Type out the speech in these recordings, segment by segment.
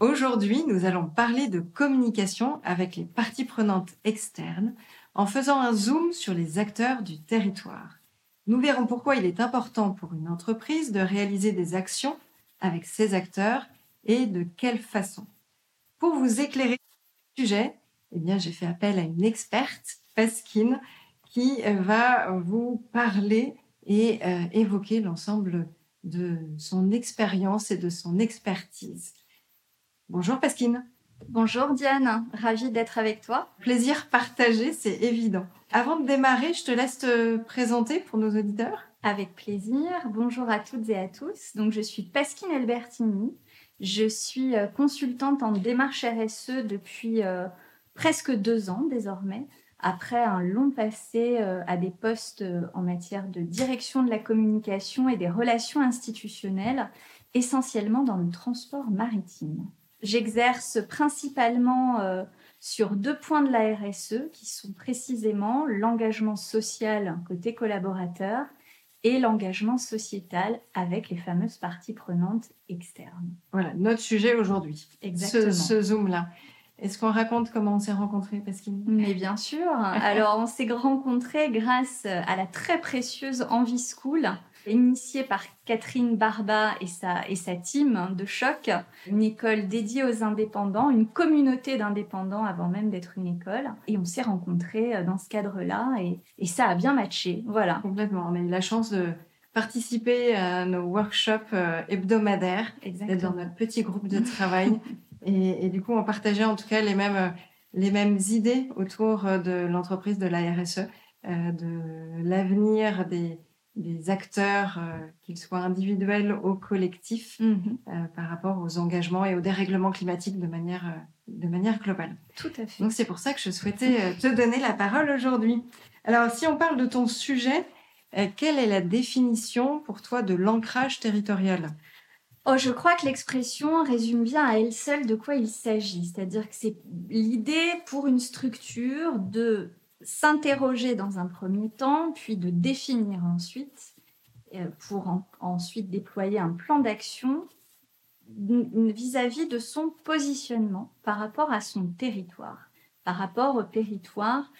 aujourd'hui nous allons parler de communication avec les parties prenantes externes en faisant un zoom sur les acteurs du territoire. Nous verrons pourquoi il est important pour une entreprise de réaliser des actions avec ses acteurs et de quelle façon. Pour vous éclairer sur le sujet, eh bien, j'ai fait appel à une experte, Pasquine, qui euh, va vous parler et euh, évoquer l'ensemble de son expérience et de son expertise. Bonjour Pasquine. Bonjour Diane, ravie d'être avec toi. Plaisir partagé, c'est évident. Avant de démarrer, je te laisse te présenter pour nos auditeurs. Avec plaisir. Bonjour à toutes et à tous. Donc je suis Pasquine Albertini. Je suis euh, consultante en démarche RSE depuis presque deux ans désormais, après un long passé euh, à des postes euh, en matière de direction de la communication et des relations institutionnelles, essentiellement dans le transport maritime. J'exerce principalement euh, sur deux points de la RSE qui sont précisément l'engagement social côté collaborateur et l'engagement sociétal avec les fameuses parties prenantes externes. Voilà, notre sujet aujourd'hui. Exactement. ce zoom-là. Est-ce qu'on raconte comment on s'est rencontrés, Pasquine? Mais bien sûr. Alors, on s'est rencontrés grâce à la très précieuse Envie School, initiée par Catherine Barba et sa, et sa team de choc, une école dédiée aux indépendants, une communauté d'indépendants avant même d'être une école. Et on s'est rencontrés dans ce cadre-là et, et ça a bien matché. Voilà. Complètement. On a eu la chance de participer à nos workshops euh, hebdomadaires, d'être dans notre petit groupe de travail. Et, du coup, on partageait en tout cas les mêmes, les mêmes idées autour euh, de l'entreprise de la RSE, euh, de l'avenir des, des acteurs, euh, qu'ils soient individuels ou collectifs, mhm. par rapport aux engagements et aux dérèglements climatiques de manière, de manière globale. Tout à fait. Donc c'est pour ça que je souhaitais te donner la parole aujourd'hui. Alors si on parle de ton sujet, quelle est la définition pour toi de l'ancrage territorial? Oh, je crois que l'expression résume bien à elle seule de quoi il s'agit. C'est-à-dire que c'est l'idée pour une structure de s'interroger dans un premier temps, puis de définir ensuite, euh, pour ensuite déployer un plan d'action vis-à-vis de son positionnement par rapport à son territoire, par rapport au territoire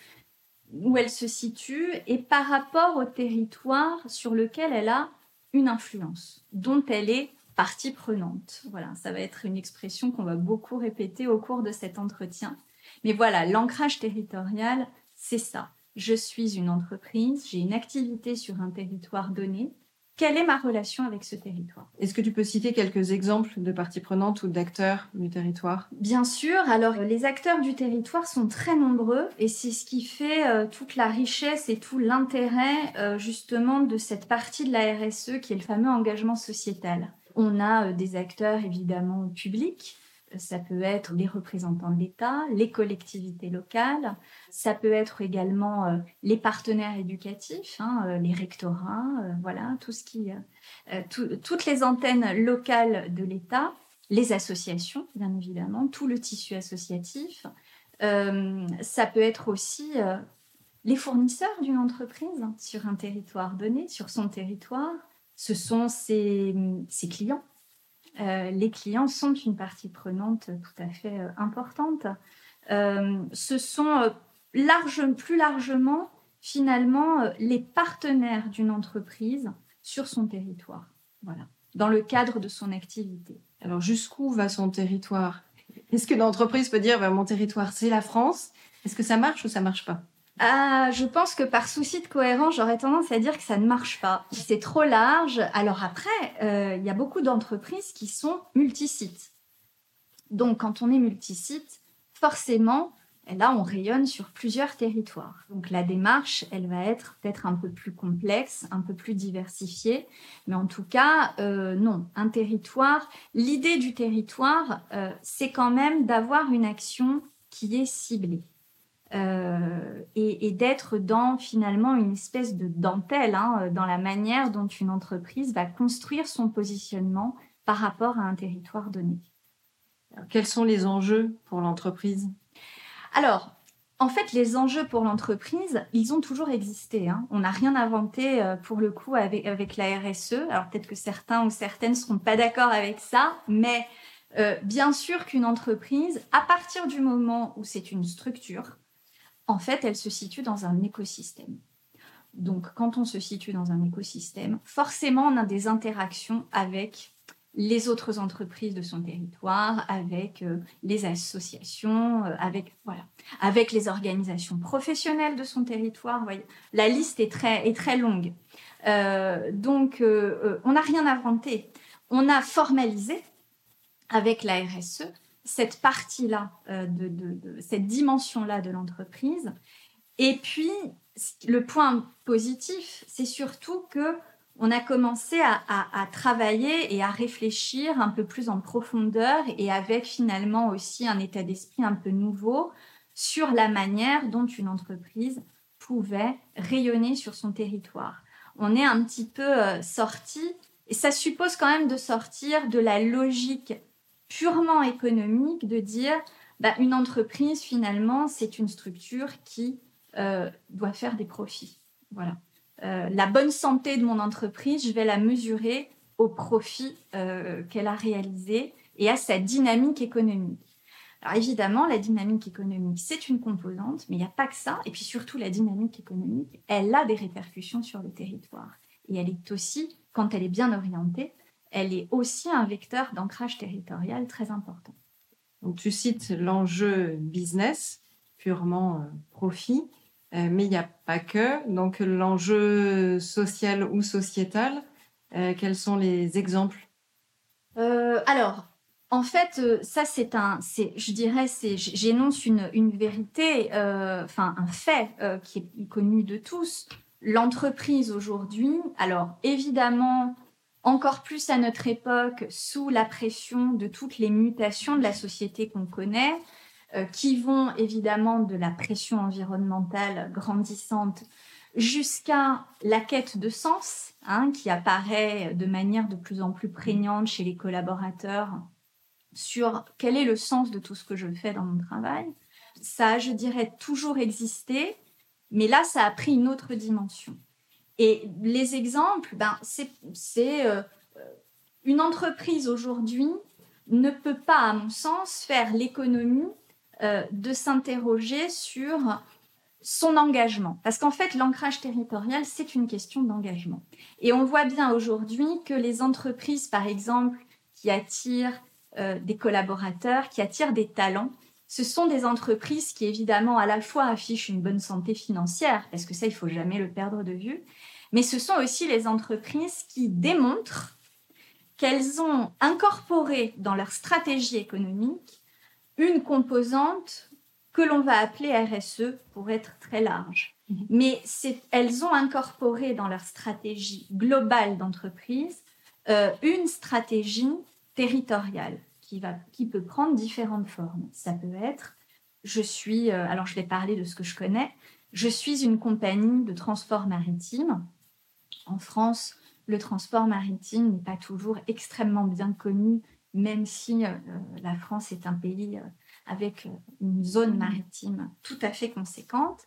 où elle se situe et par rapport au territoire sur lequel elle a une influence, dont elle est partie prenante. Voilà, ça va être une expression qu'on va beaucoup répéter au cours de cet entretien. Mais voilà, l'ancrage territorial, c'est ça. Je suis une entreprise, j'ai une activité sur un territoire donné. Quelle est ma relation avec ce territoire? Est-ce que tu peux citer quelques exemples de parties prenantes ou d'acteurs du territoire? Bien sûr. Alors, les acteurs du territoire sont très nombreux et c'est ce qui fait euh, toute la richesse et tout l'intérêt euh, justement de cette partie de la RSE qui est le fameux engagement sociétal. On a euh, des acteurs évidemment publics. Ça peut être les représentants de l'État, les collectivités locales. Ça peut être également euh, les partenaires éducatifs, hein, euh, les rectorats, voilà, tout ce qui, toutes les antennes locales de l'État, les associations, bien évidemment, tout le tissu associatif. ça peut être aussi les fournisseurs d'une entreprise sur un territoire donné, sur son territoire ce sont ses, clients. Euh, les clients sont une partie prenante tout à fait euh, importante. Euh, ce sont plus largement, finalement, les partenaires d'une entreprise sur son territoire. Voilà, dans le cadre de son activité. Alors, jusqu'où va son territoire? Est-ce que l'entreprise peut dire ben, mon territoire, c'est la France? Est-ce que ça marche ou ça marche pas? Ah, je pense que par souci de cohérence, j'aurais tendance à dire que ça ne marche pas. C'est trop large. Alors après, euh, il y a beaucoup d'entreprises qui sont multisites. Donc quand on est multisite, forcément, là, on rayonne sur plusieurs territoires. Donc la démarche, elle va être peut-être un peu plus complexe, un peu plus diversifiée, mais en tout cas, euh, non, un territoire, l'idée du territoire, euh, c'est quand même d'avoir une action qui est ciblée. Euh, et, d'être dans finalement une espèce de dentelle hein, dans la manière dont une entreprise va construire son positionnement par rapport à un territoire donné. quels sont les enjeux pour l'entreprise? Alors, en fait, les enjeux pour l'entreprise, ils ont toujours existé. Hein. On n'a rien inventé euh, pour le coup avec, la RSE. Alors peut-être que certains ou certaines ne seront pas d'accord avec ça, mais euh, bien sûr qu'une entreprise, à partir du moment où c'est une structure, en fait, elle se situe dans un écosystème. Donc quand on se situe dans un écosystème, forcément, on a des interactions avec les autres entreprises de son territoire, avec euh, les associations, euh, avec les organisations professionnelles de son territoire. La liste est très est très longue. Euh, donc on n'a rien inventé. On a formalisé avec la RSE cette partie-là de, de, cette dimension-là de l'entreprise. Et puis le point positif, c'est surtout que on a commencé à, travailler et à réfléchir un peu plus en profondeur et avec finalement aussi un état d'esprit un peu nouveau sur la manière dont une entreprise pouvait rayonner sur son territoire. On est un petit peu euh, sorti, et ça suppose quand même de sortir de la logique purement économique, de dire bah, une entreprise finalement c'est une structure qui euh, doit faire des profits. Voilà. Euh, la bonne santé de mon entreprise, je vais la mesurer au profit euh, qu'elle a réalisé et à sa dynamique économique. Alors évidemment, la dynamique économique, c'est une composante, mais il n'y a pas que ça. Et puis surtout, la dynamique économique, elle a des répercussions sur le territoire. Et elle est aussi, quand elle est bien orientée, elle est aussi un vecteur d'ancrage territorial très important. Donc tu cites l'enjeu business, purement euh, profit. Euh, mais il n'y a pas que. Donc l'enjeu social ou sociétal, euh, quels sont les exemples? Alors, en fait, ça c'est un, je dirais, c'est, j'énonce une, une vérité, enfin un fait qui est connu de tous. L'entreprise aujourd'hui, alors évidemment, encore plus à notre époque, sous la pression de toutes les mutations de la société qu'on connaît, euh, qui vont évidemment de la pression environnementale grandissante jusqu'à la quête de sens, hein, qui apparaît de manière de plus en plus prégnante chez les collaborateurs sur quel est le sens de tout ce que je fais dans mon travail. Ça je dirais, toujours existé, mais là, ça a pris une autre dimension. Et les exemples, ben, c'est euh, une entreprise aujourd'hui ne peut pas, à mon sens, faire l'économie euh, de s'interroger sur son engagement. Parce qu'en fait, l'ancrage territorial, c'est une question d'engagement. Et on voit bien aujourd'hui que les entreprises, par exemple, qui attirent euh, des collaborateurs, qui attirent des talents, ce sont des entreprises qui, évidemment, à la fois affichent une bonne santé financière, parce que ça, il faut jamais le perdre de vue, mais ce sont aussi les entreprises qui démontrent qu'elles ont incorporé dans leur stratégie économique une composante que l'on va appeler RSE pour être très large. Mhm. Mais elles ont incorporé dans leur stratégie globale d'entreprise euh, une stratégie territoriale qui, va, qui peut prendre différentes formes. Ça peut être, je suis, euh, alors je vais parler de ce que je connais, je suis une compagnie de transport maritime. En France, le transport maritime n'est pas toujours extrêmement bien connu même si euh, la France est un pays euh, avec euh, une zone maritime tout à fait conséquente.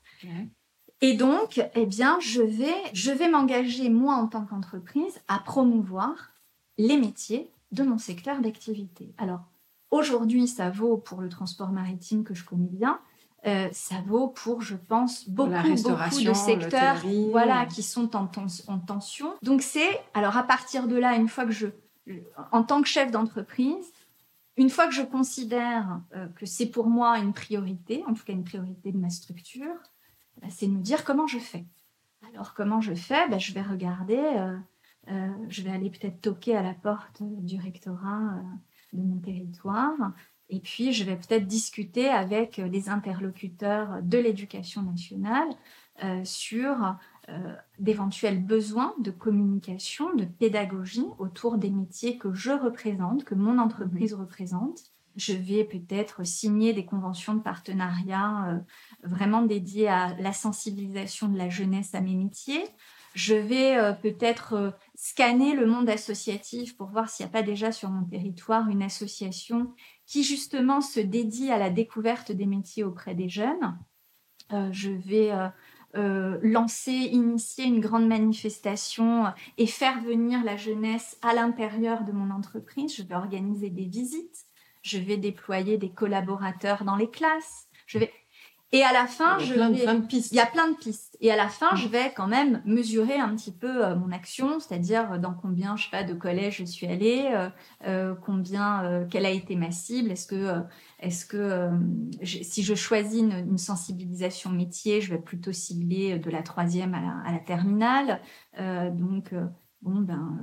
Et donc, eh bien, je vais, je vais m'engager, moi, en tant qu'entreprise, à promouvoir les métiers de mon secteur d'activité. Alors, aujourd'hui, ça vaut pour le transport maritime que je connais bien. Ça vaut pour, je pense, beaucoup, beaucoup de secteurs voilà, qui sont en, en tension. Donc, c'est, alors à partir de là, une fois que je en tant que chef d'entreprise, une fois que je considère euh, que c'est pour moi une priorité, en tout cas une priorité de ma structure, bah, c'est de me dire comment je fais. Alors comment je fais? Bah, Je vais regarder, euh, euh, je vais aller peut-être toquer à la porte du rectorat de mon territoire Et puis, je vais peut-être discuter avec les interlocuteurs de l'éducation nationale sur d'éventuels besoins de communication, de pédagogie autour des métiers que je représente, que mon entreprise représente. Je vais peut-être signer des conventions de partenariat vraiment dédiées à la sensibilisation de la jeunesse à mes métiers. Je vais euh, peut-être euh, scanner le monde associatif pour voir s'il n'y a pas déjà sur mon territoire une association qui justement se dédie à la découverte des métiers auprès des jeunes. Euh, je vais lancer, initier une grande manifestation et faire venir la jeunesse à l'intérieur de mon entreprise. Je vais organiser des visites. Je vais déployer des collaborateurs dans les classes. Je vais et à la fin, il y a je plein, plein de pistes. Il y a plein de pistes. Et à la fin, Mm. je vais quand même mesurer un petit peu euh, mon action, c'est-à-dire euh, dans combien, je sais pas, de collèges je suis allée, euh, euh, combien, quelle a été ma cible. Est-ce que, est-ce que si je choisis une, une sensibilisation métier, je vais plutôt cibler de la troisième à la, à la terminale. Donc, bon, ben.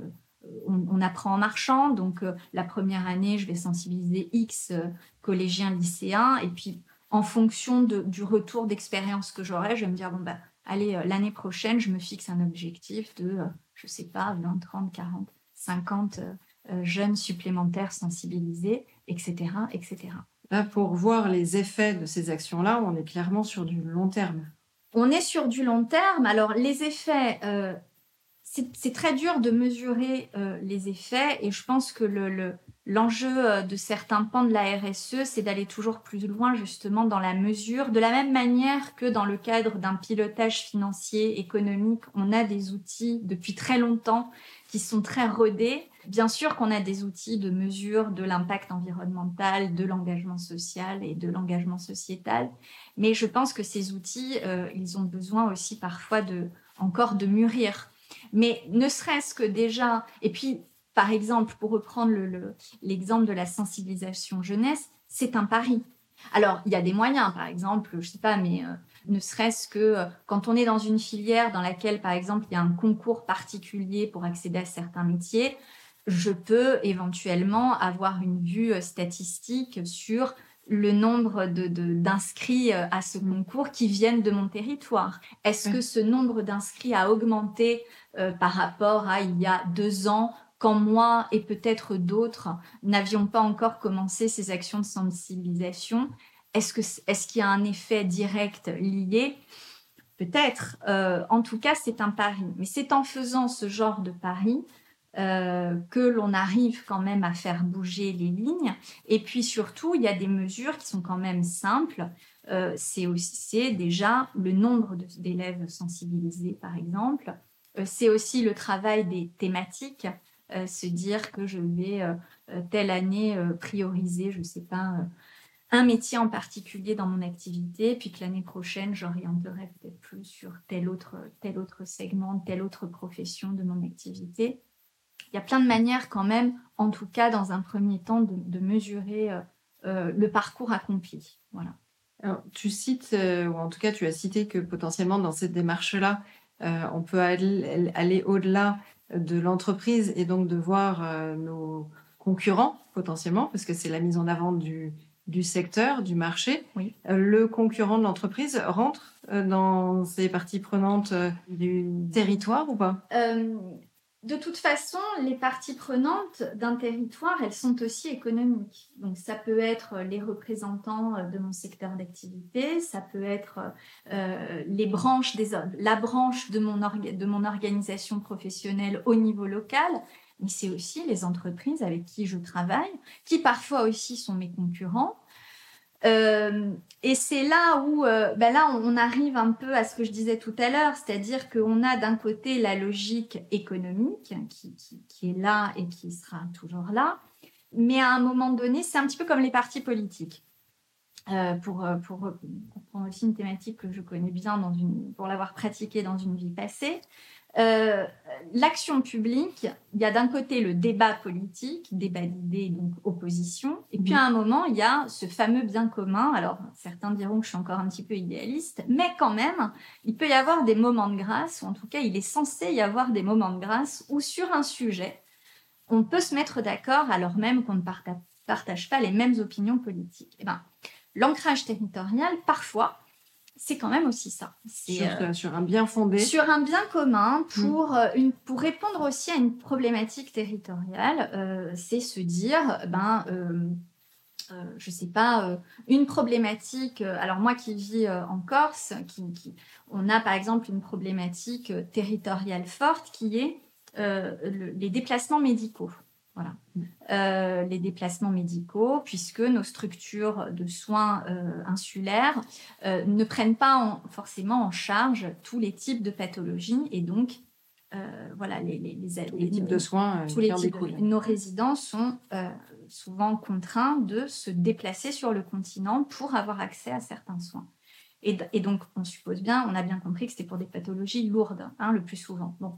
on, on apprend en marchant, donc la première année, je vais sensibiliser X collégiens, lycéens, et puis en fonction de- du retour d'expérience que j'aurai, je vais me dire, bon, bah, allez, euh, l'année prochaine, je me fixe un objectif de, euh, je sais pas, 20, 30, 40, 50 euh, euh, jeunes supplémentaires sensibilisés, etc., etc. Là, pour voir les effets de ces actions-là, on est clairement sur du long terme. On est sur du long terme. Alors, les effets, euh, c'est très dur de mesurer les effets et je pense que le- le- l'enjeu euh, de certains pans de la RSE, c'est d'aller toujours plus loin justement dans la mesure, de la même manière que dans le cadre d'un pilotage financier, économique, on a des outils depuis très longtemps qui sont très rodés. Bien sûr qu'on a des outils de mesure de l'impact environnemental, de l'engagement social et de l'engagement sociétal, mais je pense que ces outils, euh, ils ont besoin aussi parfois de encore de mûrir. Mais ne serait-ce que déjà, et puis par exemple, pour reprendre le- le- l'exemple de la sensibilisation jeunesse, c'est un pari. Alors, il y a des moyens, par exemple, je sais pas, mais euh, ne serait-ce que euh, quand on est dans une filière dans laquelle, par exemple, il y a un concours particulier pour accéder à certains métiers, je peux éventuellement avoir une vue euh, statistique sur le nombre de- de- d'inscrits à ce concours qui viennent de mon territoire. Est-ce que ce nombre d'inscrits a augmenté par rapport à il y a deux ans quand moi et peut-être d'autres n'avions pas encore commencé ces actions de sensibilisation Est-ce qu'il y a un effet direct lié? Peut-être. Euh, en tout cas, c'est un pari. Mais c'est en faisant ce genre de pari euh, que l'on arrive quand même à faire bouger les lignes. Et puis surtout, il y a des mesures qui sont quand même simples. Euh, c'est aussi déjà le nombre d'élèves sensibilisés, par exemple. C'est aussi le travail des thématiques. Euh, se dire que je vais euh, euh, telle année prioriser, je sais pas, un métier en particulier dans mon activité, puis que l'année prochaine, j'orienterai peut-être plus sur tel autre, tel autre segment, telle autre profession de mon activité. Il y a plein de manières quand même, en tout cas dans un premier temps, de, mesurer le parcours accompli. Voilà. Tu cites, ou en tout cas tu as cité que potentiellement dans cette démarche-là, on peut aller au-delà de l'entreprise et donc de voir euh, nos concurrents potentiellement, parce que c'est la mise en avant du, du secteur, du marché. Oui. Euh, le concurrent de l'entreprise rentre euh, dans ces parties prenantes euh, du territoire ou pas? Euh, de toute façon, les parties prenantes d'un territoire, elles sont aussi économiques. Donc ça peut être les représentants euh, de mon secteur d'activité, ça peut être euh, les branches des la branche de mon organisation professionnelle au niveau local, mais c'est aussi les entreprises avec qui je travaille, qui parfois aussi sont mes concurrents. Euh, et c'est là où, euh, ben là, on, arrive un peu à ce que je disais tout à l'heure, c'est-à-dire qu'on a d'un côté la logique économique qui, est là et qui sera toujours là, mais à un moment donné, c'est un petit peu comme les partis politiques. Euh, pour, pour, pour prendre aussi une thématique que je connais bien dans une, pour l'avoir pratiquée dans une vie passée, euh, l'action publique, il y a d'un côté le débat politique, débat d'idées, donc opposition, et puis Mhm. à un moment, il y a ce fameux bien commun. Alors, certains diront que je suis encore un petit peu idéaliste, mais quand même, il peut y avoir des moments de grâce, ou en tout cas, il est censé y avoir des moments de grâce où sur un sujet, on peut se mettre d'accord alors même qu'on ne parta- partagent pas les mêmes opinions politiques. Eh ben, l'ancrage territorial, parfois, c'est quand même aussi ça. Sur, euh, sur, un bien fondé. Sur un bien commun pour, mm. une, pour répondre aussi à une problématique territoriale, c'est se dire, ben, euh, je sais pas, euh, une problématique. Euh, alors moi qui vis en Corse, qui, on a par exemple une problématique territoriale forte qui est les déplacements médicaux. Voilà. Mm. les déplacements médicaux, puisque nos structures de soins insulaires ne prennent pas forcément en charge tous les types de pathologies et donc voilà les, les, types de soins tous les types, nos résidents sont souvent contraints de se déplacer sur le continent pour avoir accès à certains soins. Et, donc, on suppose bien, on a bien compris que c'était pour des pathologies lourdes, hein, le plus souvent. Bon.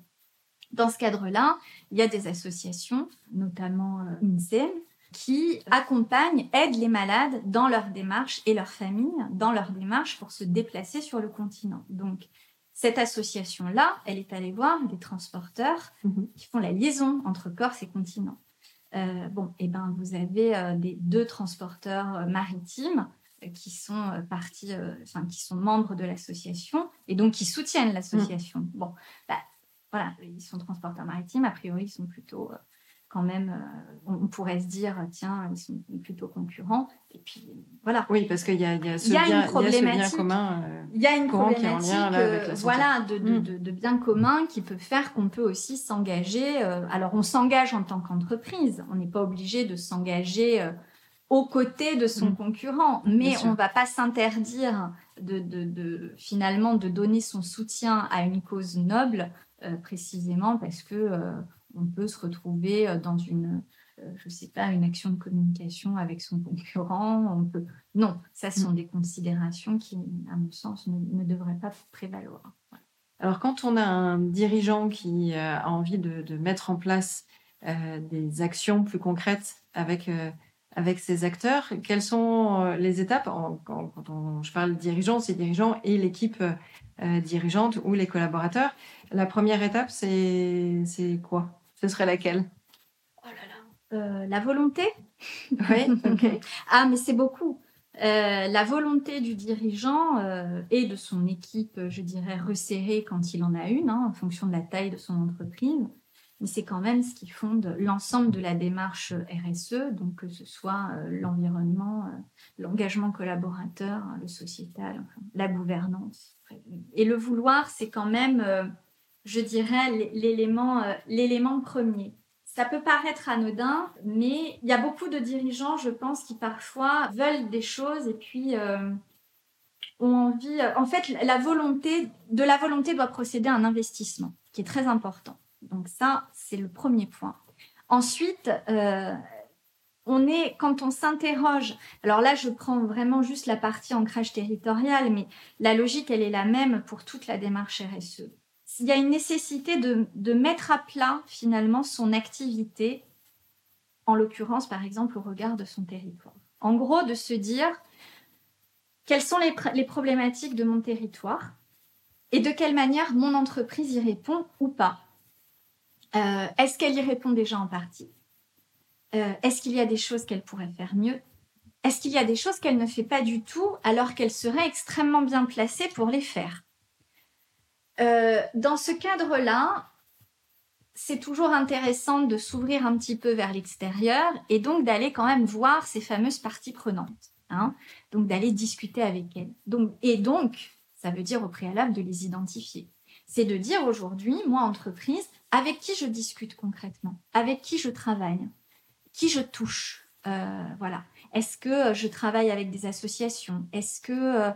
Dans ce cadre-là, il y a des associations, notamment euh, INSEE, qui accompagnent, aident les malades dans leur démarche et leurs familles dans leur démarche pour se déplacer sur le continent. Donc, cette association-là, elle est allée voir des transporteurs mhm. qui font la liaison entre Corse et continent. Euh, bon, et eh ben, vous avez euh, des, deux transporteurs euh, maritimes qui sont partis, enfin, qui sont membres de l'association et donc qui soutiennent l'association. Mm. Bon, bah, voilà, ils sont transporteurs maritimes, a priori, ils sont plutôt quand même, euh, on pourrait se dire, tiens, ils sont plutôt concurrents. Et puis, voilà. Oui, parce qu'il y, a, ce, bien, commun. il y a une problématique, voilà, de, mm. de, de, bien commun qui peut faire qu'on peut aussi s'engager. Euh, alors, on s'engage en tant qu'entreprise. On n'est pas obligé de s'engager euh, aux côtés de son mm. concurrent, mais on ne va pas s'interdire de, de, finalement de donner son soutien à une cause noble, précisément parce que on peut se retrouver euh, dans une, euh, je sais pas, une action de communication avec son concurrent. On peut... Non, ça ce sont mm. des considérations qui, à mon sens, ne, devraient pas prévaloir. Alors, quand on a un dirigeant qui euh, a envie de, mettre en place des actions plus concrètes avec, avec ses acteurs, quelles sont les étapes? Quand, on, je parle dirigeant, c'est dirigeant et l'équipe dirigeante ou les collaborateurs. La première étape, c'est quoi? Ce serait laquelle? Oh là là. Euh, la volonté? Oui, ok. ah, mais c'est beaucoup. Euh, la volonté du dirigeant euh, et de son équipe, je dirais, resserrée quand il en a une, hein, en fonction de la taille de son entreprise. Mais c'est quand même ce qui fonde l'ensemble de la démarche RSE, donc que ce soit l'environnement, l'engagement collaborateur, le sociétal, la gouvernance. Et le vouloir, c'est quand même je dirais, l'élément, euh, l'élément premier. Ça peut paraître anodin, mais il y a beaucoup de dirigeants, je pense, qui parfois veulent des choses et puis euh, ont envie. Euh, en fait, la volonté, de la volonté doit procéder un investissement, qui est très important. Donc ça, c'est le premier point. Ensuite, on est, quand on s'interroge, alors là, je prends vraiment juste la partie ancrage territorial, mais la logique, elle est la même pour toute la démarche RSE il y a une nécessité de, mettre à plat finalement son activité, en l'occurrence par exemple au regard de son territoire. En gros, de se dire quelles sont les, problématiques de mon territoire et de quelle manière mon entreprise y répond ou pas. Euh, est-ce qu'elle y répond déjà en partie? Euh, Est-ce qu'il y a des choses qu'elle pourrait faire mieux? Est-ce qu'il y a des choses qu'elle ne fait pas du tout alors qu'elle serait extrêmement bien placée pour les faire? Euh, dans ce cadre-là, c'est toujours intéressant de s'ouvrir un petit peu vers l'extérieur et donc d'aller quand même voir ces fameuses parties prenantes. Hein. donc d'aller discuter avec elles. Donc, et donc, ça veut dire au préalable de les identifier. C'est de dire aujourd'hui, moi, entreprise, avec qui je discute concrètement, avec qui je travaille, qui je touche. Euh, voilà. Est-ce que je travaille avec des associations? Est-ce que. Euh,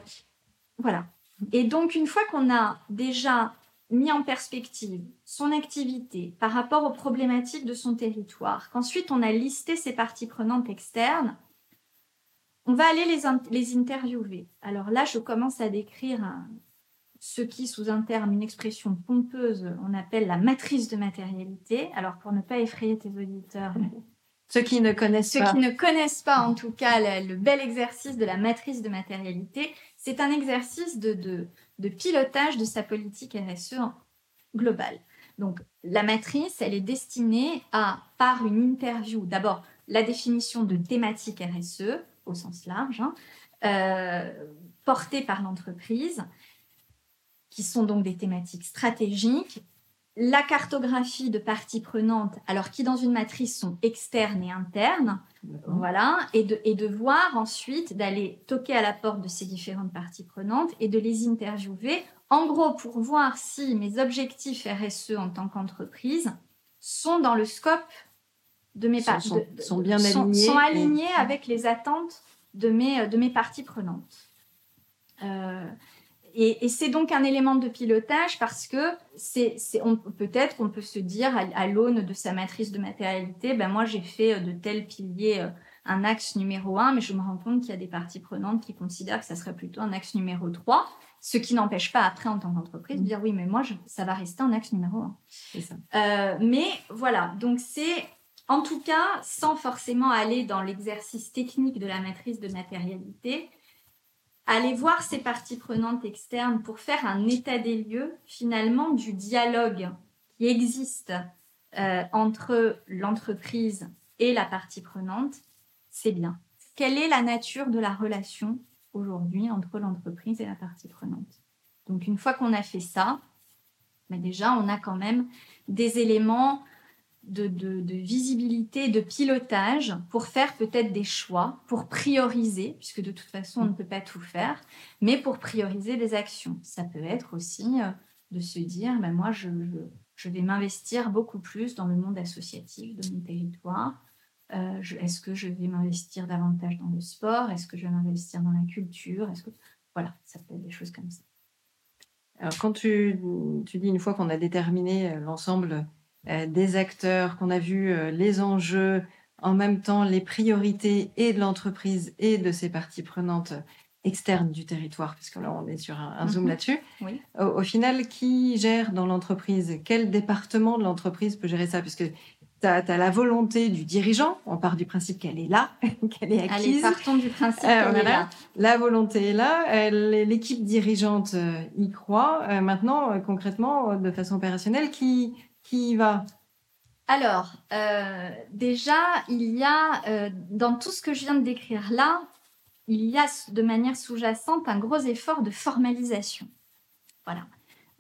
voilà. Et donc, une fois qu'on a déjà mis en perspective son activité par rapport aux problématiques de son territoire, qu'ensuite on a listé ses parties prenantes externes, on va aller les, interviewer. Alors là, je commence à décrire ce qui, sous un terme, une expression pompeuse, on appelle la matrice de matérialité. Alors pour ne pas effrayer tes auditeurs, ceux qui ne connaissent pas. Ceux qui ne connaissent pas, en tout cas, le, bel exercice de la matrice de matérialité, c'est un exercice de, de, pilotage de sa politique RSE globale. Donc, la matrice, elle est destinée à, par une interview, d'abord la définition de thématique RSE au sens large, hein, euh, portées par l'entreprise, qui sont donc des thématiques stratégiques, la cartographie de parties prenantes, alors qui dans une matrice sont externes et internes, voilà, et de, et de voir ensuite, d'aller toquer à la porte de ces différentes parties prenantes et de les interviewer, en gros pour voir si mes objectifs RSE en tant qu'entreprise sont dans le scope de mes sont, sont, sont, bien alignés, sont, alignés avec les attentes de mes, de mes parties prenantes. Euh, et, c'est donc un élément de pilotage parce que c'est, peut-être qu'on peut se dire à, l'aune de sa matrice de matérialité, ben moi j'ai fait de tel pilier euh, un axe numéro 1, mais je me rends compte qu'il y a des parties prenantes qui considèrent que ça serait plutôt un axe numéro 3, ce qui n'empêche pas après en tant qu'entreprise de dire oui, mais moi ça va rester un axe numéro 1. C'est ça. Euh, mais voilà, donc c'est en tout cas, sans forcément aller dans l'exercice technique de la matrice de matérialité, aller voir ces parties prenantes externes pour faire un état des lieux finalement du dialogue qui existe euh, entre l'entreprise et la partie prenante, c'est bien. Quelle est la nature de la relation aujourd'hui entre l'entreprise et la partie prenante? Donc une fois qu'on a fait ça, ben déjà on a quand même des éléments de, visibilité, de pilotage pour faire peut-être des choix, pour prioriser, puisque de toute façon on ne peut pas tout faire, mais pour prioriser des actions. Ça peut être aussi euh, de se dire, ben moi je, je, vais m'investir beaucoup plus dans le monde associatif de mon territoire. Euh, est-ce que je vais m'investir davantage dans le sport? Est-ce que je vais m'investir dans la culture? Est-ce que voilà, ça peut être des choses comme ça. Alors quand tu, tu dis une fois qu'on a déterminé euh, l'ensemble des acteurs, qu'on a vu euh, les enjeux, en même temps les priorités et de l'entreprise et de ses parties prenantes externes du territoire, puisque là on est sur un, zoom mhm. là-dessus. Au, final, qui gère dans l'entreprise? Quel département de l'entreprise peut gérer ça? Puisque tu as, la volonté du dirigeant, on part du principe qu'elle est là, qu'elle est acquise. Allez, partons du principe euh, qu'elle est là. La volonté est là, l'équipe dirigeante y croit. maintenant, concrètement, de façon opérationnelle, qui, qui y va? Alors, euh, déjà, il y a, euh, dans tout ce que je viens de décrire là, il y a de manière sous-jacente un gros effort de formalisation. Voilà.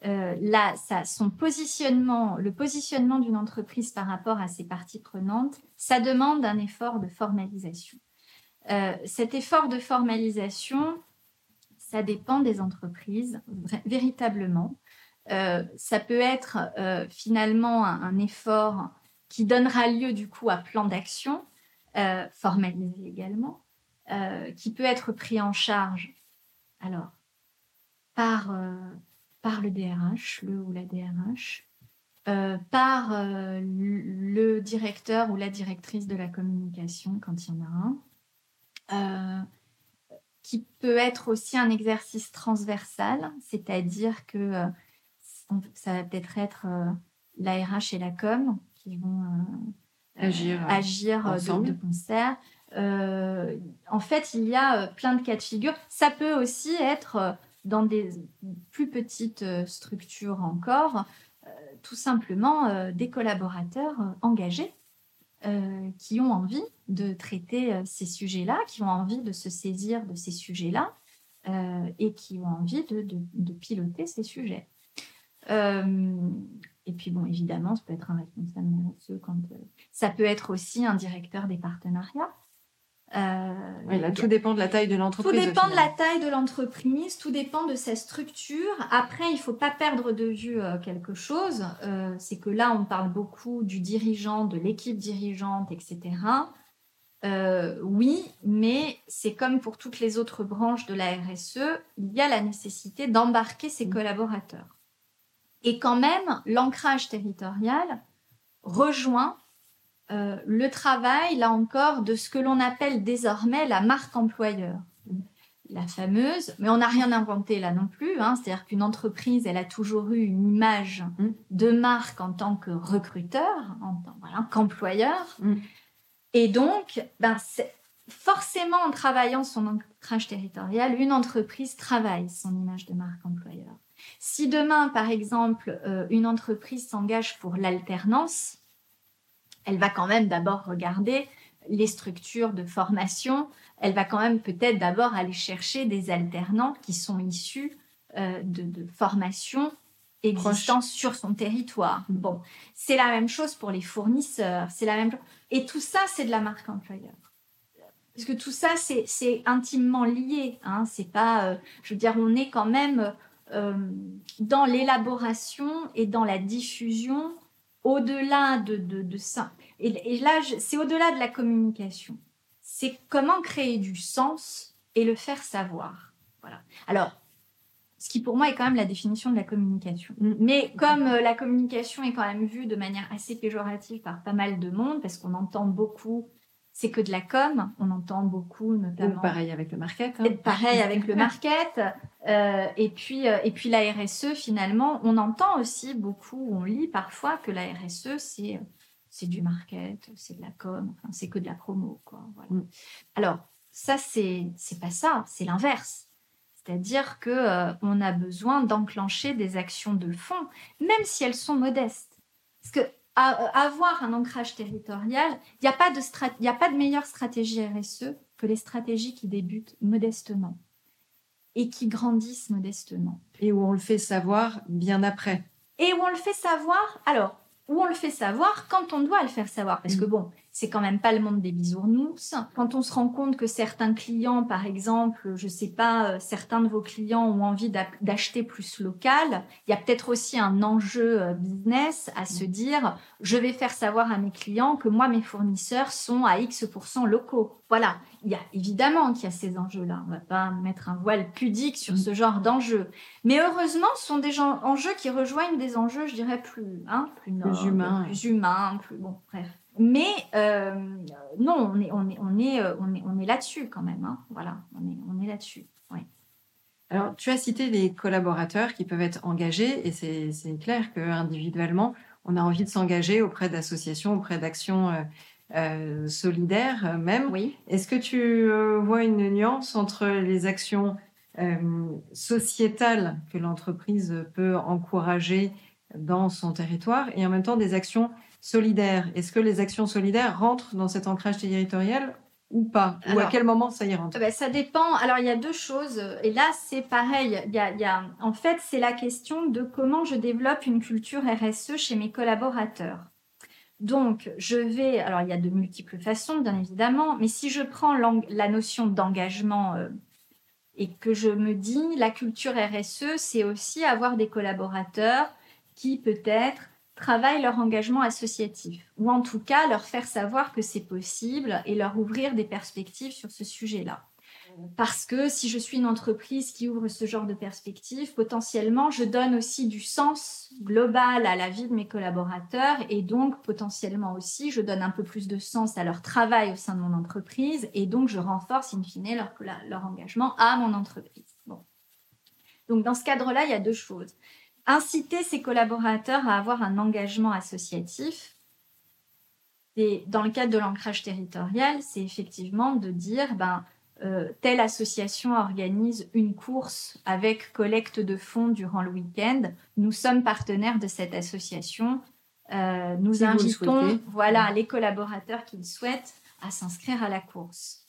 Euh, là, ça, son positionnement, le positionnement d'une entreprise par rapport à ses parties prenantes, ça demande un effort de formalisation. cet effort de formalisation, ça dépend des entreprises, véritablement. Euh, ça peut être euh, finalement un, effort qui donnera lieu du coup à plan d'action, euh, formalisé également, qui peut être pris en charge alors par, par le DRH, le ou la DRH, par le directeur ou la directrice de la communication quand il y en a un, qui peut être aussi un exercice transversal, c'est-à-dire que ça va peut-être être euh, l'ARH et la com qui vont euh, agir, euh, agir de, concert. en fait, il y a plein de cas de figure. Ça peut aussi être dans des plus petites structures encore, tout simplement des collaborateurs engagés qui ont envie de traiter ces sujets-là, qui ont envie de se saisir de ces sujets-là et qui ont envie de piloter ces sujets. Euh, et puis, bon, évidemment, ça peut être un responsable RSE quand. Euh, ça peut être aussi un directeur des partenariats. Euh, oui, là, tout dépend de la taille de l'entreprise. Tout dépend de la taille de l'entreprise, tout dépend de sa structure. Après, il ne faut pas perdre de vue quelque chose. c'est que là, on parle beaucoup du dirigeant, de l'équipe dirigeante, etc. oui, mais c'est comme pour toutes les autres branches de la RSE, il y a la nécessité d'embarquer ses mmh. collaborateurs. Et quand même, l'ancrage territorial rejoint euh, le travail, là encore, de ce que l'on appelle désormais la marque employeur. La fameuse, mais on n'a rien inventé là non plus, hein, c'est-à-dire qu'une entreprise, elle a toujours eu une image mm. de marque en tant que recruteur, en tant voilà, qu'employeur. Mm. Et donc, ben, forcément, en travaillant son ancrage territorial, une entreprise travaille son image de marque employeur. Si demain, par exemple, euh, une entreprise s'engage pour l'alternance, elle va quand même d'abord regarder les structures de formation, elle va quand même peut-être d'abord aller chercher des alternants qui sont issus euh, de, de formations existant sur son territoire. Bon, c'est la même chose pour les fournisseurs, c'est la même Et tout ça, c'est de la marque employeur. Parce que tout ça, c'est intimement lié. Hein. C'est pas, euh, je veux dire, on est quand même dans l'élaboration et dans la diffusion au-delà de, de, ça. Et, là, c'est au-delà de la communication. C'est comment créer du sens et le faire savoir. Voilà. Alors, ce qui pour moi est quand même la définition de la communication. Mais comme euh, la communication est quand même vue de manière assez péjorative par pas mal de monde, parce qu'on entend beaucoup c'est que de la com. On entend beaucoup, notamment. pareil avec le market. Hein. Pareil avec le market. Euh, et puis, euh, et puis la RSE, finalement, on entend aussi beaucoup, on lit parfois que la RSE, c'est c'est du market, c'est de la com, enfin, c'est que de la promo, quoi. Mm. Alors ça, c'est c'est pas ça, c'est l'inverse. C'est-à-dire que euh, on a besoin d'enclencher des actions de fond, même si elles sont modestes. Parce que avoir un ancrage territorial, il n'y a, pas de a pas de meilleure stratégie RSE que les stratégies qui débutent modestement et qui grandissent modestement. Et où on le fait savoir bien après. Et où on le fait savoir, alors, où on le fait savoir quand on doit le faire savoir. Parce que mm. bon, c'est quand même pas le monde des bisounours. Quand on se rend compte que certains clients, par exemple, je sais pas, euh, certains de vos clients ont envie d'acheter plus local, il y a peut-être aussi un enjeu euh, business à se dire, je vais faire savoir à mes clients que moi, mes fournisseurs sont à X% locaux. Voilà. Il y a évidemment qu'il y a ces enjeux-là. On va pas mettre un voile pudique sur ce genre d'enjeux. Mais heureusement, ce sont des enjeux qui rejoignent des enjeux, je dirais, plus, hein, plus, humains. Plus humains, plus, bon, bref. Mais euh, non, on est, on est, on est, euh, on est, on est là-dessus quand même. Hein. Voilà, on est, on est là-dessus. Alors, tu as cité les collaborateurs qui peuvent être engagés, et c'est clair qu'individuellement, on a envie de s'engager auprès d'associations, auprès d'actions euh, solidaires même. Oui. Est-ce que tu vois une nuance entre les actions sociétales que l'entreprise peut encourager dans son territoire et en même temps des actions solidaire. Est-ce que les actions solidaires rentrent dans cet ancrage territorial ou pas? Ou à quel moment ça y rentre? ben, Ça dépend. Alors, il y a deux choses. Et là, c'est pareil. Il y a, en fait, c'est la question de comment je développe une culture RSE chez mes collaborateurs. Donc, je vais. Alors, il y a de multiples façons, bien évidemment. Mais si je prends la notion d'engagement euh, et que je me dis, la culture RSE, c'est aussi avoir des collaborateurs qui, peut-être, travaillent leur engagement associatif, ou en tout cas leur faire savoir que c'est possible et leur ouvrir des perspectives sur ce sujet-là. Parce que si je suis une entreprise qui ouvre ce genre de perspectives, potentiellement, je donne aussi du sens global à la vie de mes collaborateurs et donc potentiellement aussi, je donne un peu plus de sens à leur travail au sein de mon entreprise et donc je renforce in fine leur, engagement à mon entreprise. Donc dans ce cadre-là, il y a deux choses inciter ses collaborateurs à avoir un engagement associatif. Et dans le cadre de l'ancrage territorial, c'est effectivement de dire, ben, euh, telle association organise une course avec collecte de fonds durant le week-end. Nous sommes partenaires de cette association. Euh, nous invitons voilà, les collaborateurs qui le souhaitent à s'inscrire à la course.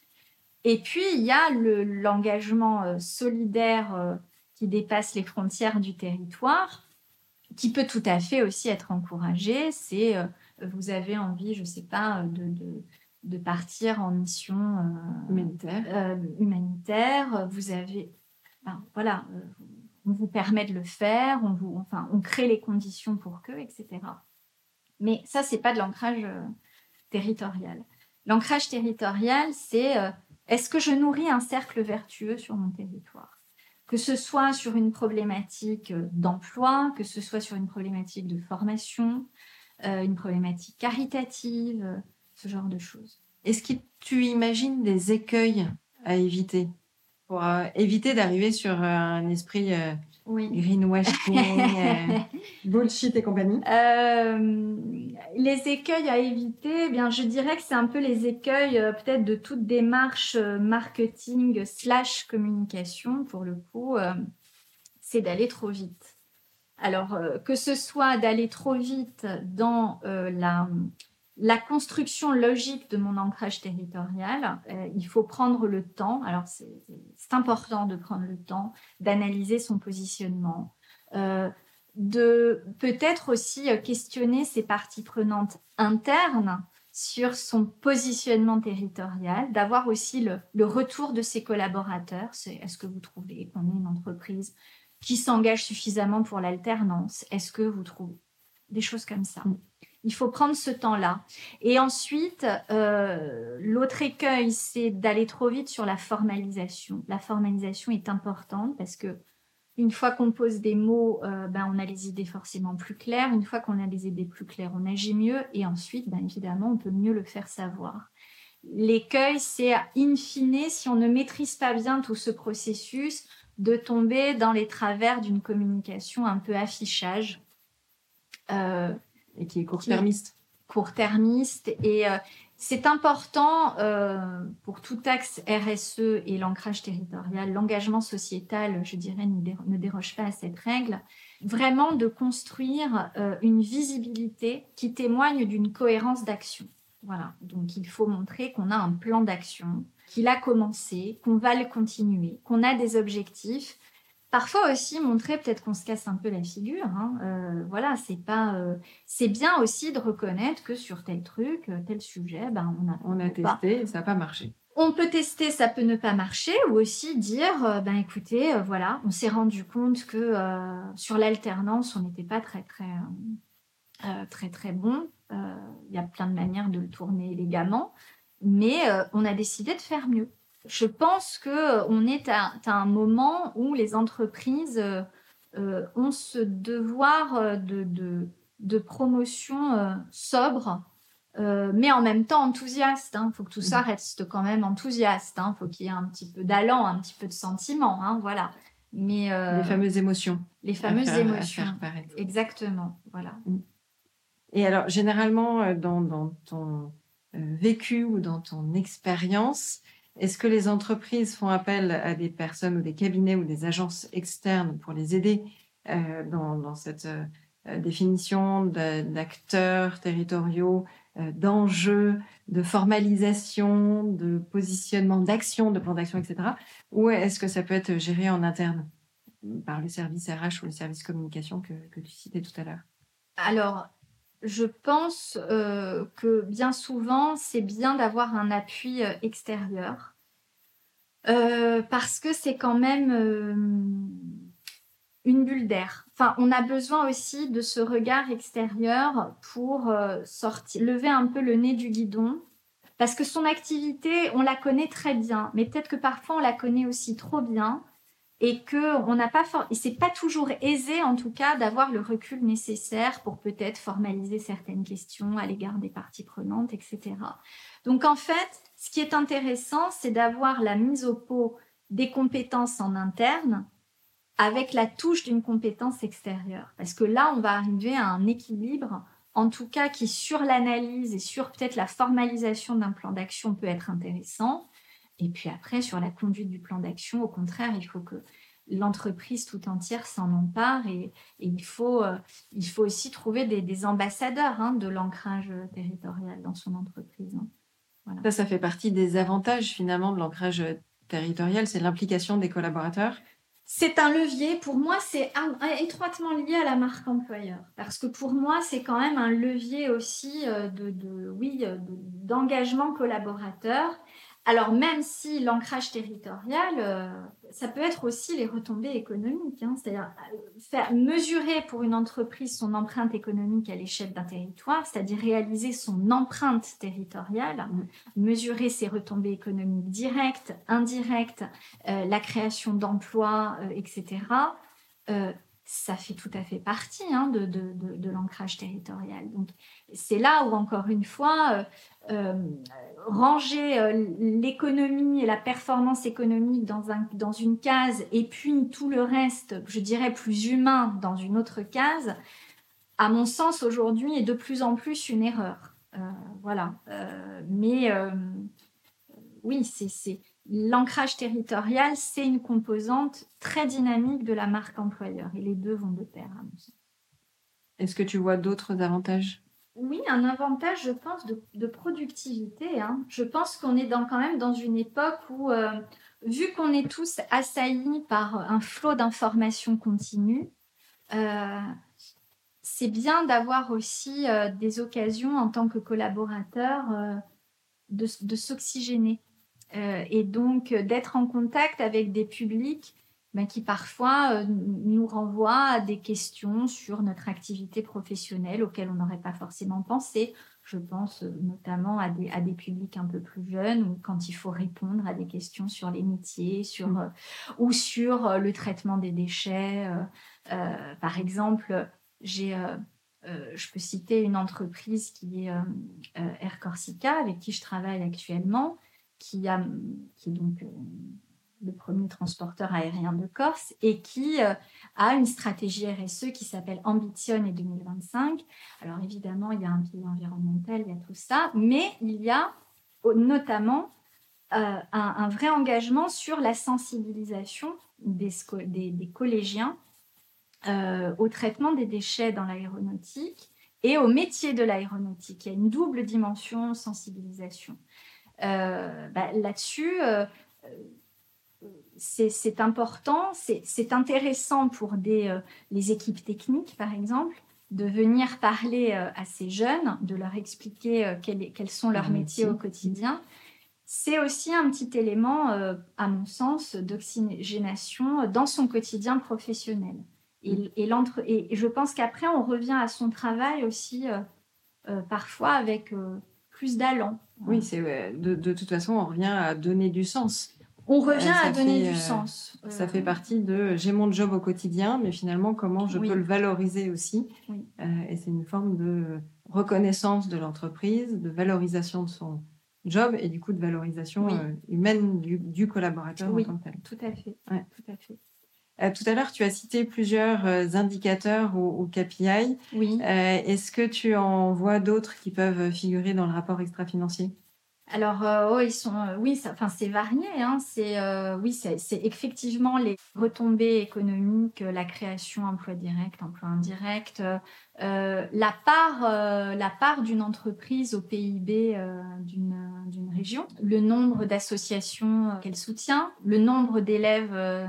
Et puis, il y a l'engagement euh, solidaire qui dépasse les frontières du territoire, qui peut tout à fait aussi être encouragé. C'est vous avez envie, je ne sais pas, de, de, partir en mission euh, humanitaire. Euh, humanitaire. Vous avez, voilà, on vous permet de le faire, on vous, enfin, on crée les conditions pour que, etc. Mais ça, c'est pas de l'ancrage territorial. L'ancrage territorial, c'est est-ce que je nourris un cercle vertueux sur mon territoire? Que ce soit sur une problématique euh, d'emploi, que ce soit sur une problématique de formation, euh, une problématique caritative, euh, ce genre de choses. Est-ce que tu imagines des écueils à éviter pour éviter d'arriver sur un esprit oui. greenwashing, euh, bullshit et compagnie euh, Les écueils à éviter, eh bien, je dirais que c'est un peu les écueils euh, peut-être de toute démarche marketing slash communication pour le coup, c'est d'aller trop vite. Alors que ce soit d'aller trop vite dans la la construction logique de mon ancrage territorial, euh, il faut prendre le temps. Alors, c'est important de prendre le temps d'analyser son positionnement, euh, de peut-être aussi questionner ses parties prenantes internes sur son positionnement territorial, d'avoir aussi le, retour de ses collaborateurs. Est-ce que vous trouvez qu'on est une entreprise qui s'engage suffisamment pour l'alternance? Est-ce que vous trouvez des choses comme ça? Il faut prendre ce temps-là. Et ensuite, euh, l'autre écueil, c'est d'aller trop vite sur la formalisation. La formalisation est importante parce que une fois qu'on pose des mots, euh, ben, on a les idées forcément plus claires. Une fois qu'on a des idées plus claires, on agit mieux. Et ensuite, ben, évidemment, on peut mieux le faire savoir. L'écueil, c'est in fine, si on ne maîtrise pas bien tout ce processus, de tomber dans les travers d'une communication un peu affichage. Euh, et qui est court-termiste. Court-termiste. Et euh, c'est important euh, pour tout axe RSE et l'ancrage territorial, l'engagement sociétal, je dirais, ne, déroge pas à cette règle, vraiment de construire euh, une visibilité qui témoigne d'une cohérence d'action. Voilà, donc il faut montrer qu'on a un plan d'action, qu'il a commencé, qu'on va le continuer, qu'on a des objectifs Parfois aussi montrer peut-être qu'on se casse un peu la figure. Hein. Euh, voilà, c'est pas, euh, c'est bien aussi de reconnaître que sur tel truc, euh, tel sujet, ben on a, on a testé, et ça n'a pas marché. On peut tester, ça peut ne pas marcher, ou aussi dire, ben écoutez, voilà, on s'est rendu compte que sur l'alternance, on n'était pas très très très très bon. Il y a plein de manières de le tourner élégamment, mais on a décidé de faire mieux je pense que euh, on est à, un moment où les entreprises euh, euh, ont ce devoir de, promotion sobre, mais en même temps enthousiaste. Il hein. faut que tout ça mmh. reste quand même enthousiaste. Il hein. faut qu'il y ait un petit peu d'allant, un petit peu de sentiment. Hein, voilà. Mais les fameuses émotions. Les fameuses émotions. Exactement. Voilà. Mmh. Et alors, généralement, dans ton vécu ou dans ton expérience, est-ce que les entreprises font appel à des personnes ou des cabinets ou des agences externes pour les aider euh, dans, cette euh, définition d'acteurs territoriaux, euh, d'enjeux, de formalisation, de positionnement, d'action, de plan d'action, etc. Ou est-ce que ça peut être géré en interne par le service RH ou le service communication que, que tu citais tout à l'heure? Alors, je pense euh, que bien souvent, c'est bien d'avoir un appui euh, extérieur euh, parce que c'est quand même une bulle d'air. On a besoin aussi de ce regard extérieur pour sortir, lever un peu le nez du guidon. Parce que son activité, on la connaît très bien, mais peut-être que parfois on la connaît aussi trop bien et que on n'a pas c'est pas toujours aisé en tout cas d'avoir le recul nécessaire pour peut-être formaliser certaines questions à l'égard des parties prenantes, etc. Donc en fait, ce qui est intéressant, c'est d'avoir la mise au pot des compétences en interne avec la touche d'une compétence extérieure, parce que là, on va arriver à un équilibre, en tout cas qui sur l'analyse et sur peut-être la formalisation d'un plan d'action peut être intéressant et puis après, sur la conduite du plan d'action, au contraire, il faut que l'entreprise tout entière s'en empare et, il, faut, euh, il faut aussi trouver des, ambassadeurs hein, de l'ancrage territorial dans son entreprise. Hein. Ça, ça fait partie des avantages finalement de l'ancrage territorial, c'est l'implication des collaborateurs. C'est un levier, pour moi, c'est étroitement lié à la marque employeur. Parce que pour moi, c'est quand même un levier aussi euh, de, de oui, d'engagement collaborateur alors même si l'ancrage territorial, euh, ça peut être aussi les retombées économiques, hein. c'est-à-dire euh, faire mesurer pour une entreprise son empreinte économique à l'échelle d'un territoire, c'est-à-dire réaliser son empreinte territoriale, mmh. mesurer ses retombées économiques directes, indirectes, euh, la création d'emplois, etc ça fait tout à fait partie hein, de, l'ancrage territorial. Donc, c'est là où, encore une fois, euh, euh, ranger euh, l'économie et la performance économique dans, dans une case et puis tout le reste, je dirais plus humain, dans une autre case, à mon sens, aujourd'hui, est de plus en plus une erreur. voilà. mais oui, c'est l'ancrage territorial, c'est une composante très dynamique de la marque employeur et les deux vont de pair, à mon sens. Est-ce que tu vois d'autres avantages? Oui, un avantage, je pense, de, productivité. Hein. Je pense qu'on est dans, quand même dans une époque où, euh, vu qu'on est tous assaillis par un flot d'informations continues, euh, c'est bien d'avoir aussi euh, des occasions en tant que collaborateur de, de s'oxygéner et donc d'être en contact avec des publics ben, qui parfois euh, nous renvoient à des questions sur notre activité professionnelle auxquelles on n'aurait pas forcément pensé. Je pense euh, notamment à des, à des publics un peu plus jeunes ou quand il faut répondre à des questions sur les métiers sur, mmh. euh, ou sur le traitement des déchets. par exemple, j'ai, je peux citer une entreprise qui est Air Corsica avec qui je travaille actuellement, qui, est donc le premier transporteur aérien de Corse, et qui euh, a une stratégie RSE qui s'appelle Ambition et 2025. Alors évidemment, il y a un pied environnemental, il y a tout ça, mais il y a notamment euh, un, vrai engagement sur la sensibilisation des, collégiens euh, au traitement des déchets dans l'aéronautique et au métier de l'aéronautique. Il y a une double dimension sensibilisation. Bah, là-dessus, c'est important, c'est intéressant pour des, euh, les équipes techniques, par exemple, de venir parler euh, à ces jeunes, de leur expliquer euh, quels sont leurs métiers au quotidien. C'est aussi un petit élément, à mon sens, d'oxygénation dans son quotidien professionnel. Et, et, je pense qu'après, on revient à son travail aussi, parfois avec plus d'allant. Oui, c'est de, de toute façon, on revient à donner du sens on revient à donner du euh, sens. Ça fait partie de j'ai mon job au quotidien, mais finalement comment je peux le valoriser aussi. Euh, et c'est une forme de reconnaissance de l'entreprise, de valorisation de son job et du coup de valorisation euh, humaine du, collaborateur en tant que tel. Tout à fait. Tout à fait. Tout à l'heure, tu as cité plusieurs indicateurs ou, ou KPI. Oui. Est-ce que tu en vois d'autres qui peuvent figurer dans le rapport extra-financier? Alors, euh, oh, ils sont, euh, oui, enfin, c'est varié. Hein, c'est, euh, oui, c'est, effectivement les retombées économiques, la création emploi direct, emploi indirect, la part, la part d'une entreprise au PIB d'une, d'une région, le nombre d'associations qu'elle soutient, le nombre d'élèves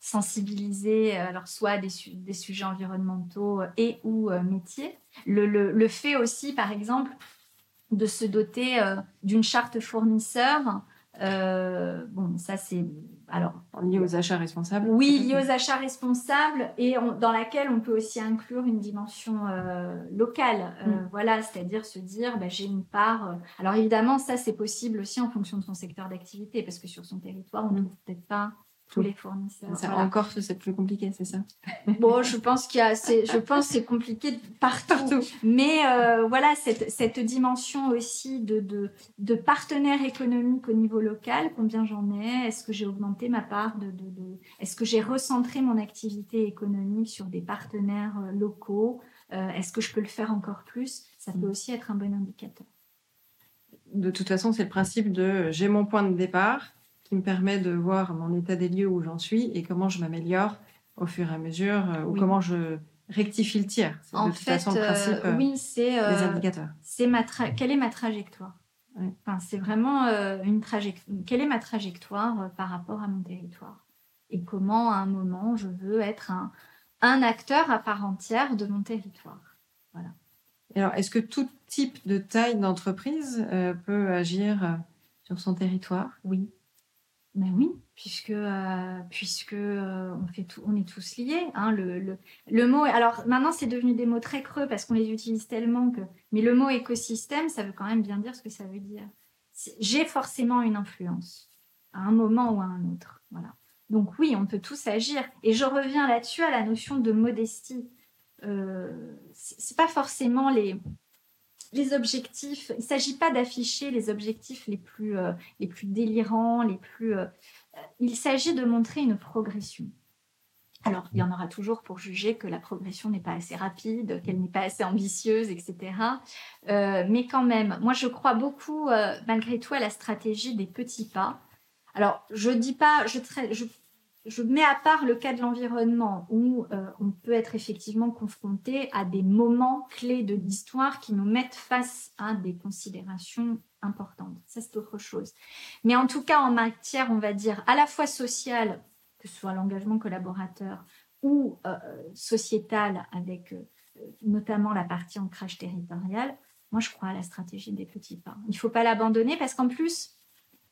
sensibilisés, alors soit des, des sujets environnementaux et ou métiers. Le, le, le fait aussi, par exemple, de se doter euh, d'une charte fournisseur. Euh, bon, ça c'est alors lié aux achats responsables. Oui, lié aux achats responsables et dans laquelle on peut aussi inclure une dimension euh, locale. Mm. Voilà, c'est-à-dire se dire, bah, j'ai une part. alors évidemment, ça c'est possible aussi en fonction de son secteur d'activité parce que sur son territoire, on ne trouve peut-être pas tous les fournisseurs. Encore, c'est plus compliqué, c'est ça? Bon, je pense qu'il y a, je pense c'est compliqué partout. Mais euh, voilà, cette, cette, dimension aussi de, de, de partenaires économiques au niveau local, combien j'en ai? Est-ce que j'ai augmenté ma part de, de, Est-ce que j'ai recentré mon activité économique sur des partenaires euh, locaux? Euh, Est-ce que je peux le faire encore plus? Ça peut mm. aussi être un bon indicateur. De toute façon, c'est le principe de j'ai mon point de départ qui me permet de voir mon état des lieux où j'en suis et comment je m'améliore au fur et à mesure euh, ou comment je rectifie le tir. C'est de toute façon le principe euh, oui, c'est euh, indicateurs. C'est ma quelle est ma trajectoire? Enfin, C'est vraiment une trajectoire. Quelle est ma trajectoire par rapport à mon territoire? Et comment à un moment je veux être un, un acteur à part entière de mon territoire? Voilà. alors, est-ce que tout type de taille d'entreprise peut agir sur son territoire? Oui. Ben oui, puisque, euh, puisque euh, on, est tous liés. Hein, le, le, le, mot, alors maintenant c'est devenu des mots très creux parce qu'on les utilise tellement que. Mais le mot écosystème, ça veut quand même bien dire ce que ça veut dire. J'ai forcément une influence à un moment ou à un autre. Voilà. Donc oui, on peut tous agir. Et je reviens là-dessus à la notion de modestie. Euh, c'est pas forcément les, les objectifs, il ne s'agit pas d'afficher les objectifs les plus, euh, les plus délirants, les plus. Euh, il s'agit de montrer une progression. Alors, il y en aura toujours pour juger que la progression n'est pas assez rapide, qu'elle n'est pas assez ambitieuse, etc. Euh, mais quand même, moi, je crois beaucoup, malgré tout, à la stratégie des petits pas. Alors, je dis pas, je, je je mets à part le cas de l'environnement où euh, on peut être effectivement confronté à des moments clés de l'histoire qui nous mettent face à des considérations importantes. Ça, c'est autre chose. Mais en tout cas, en matière, on va dire, à la fois sociale, que ce soit l'engagement collaborateur ou euh, sociétal avec euh, notamment la partie ancrage territorial, moi, je crois à la stratégie des petits pas. Il ne faut pas l'abandonner parce qu'en plus,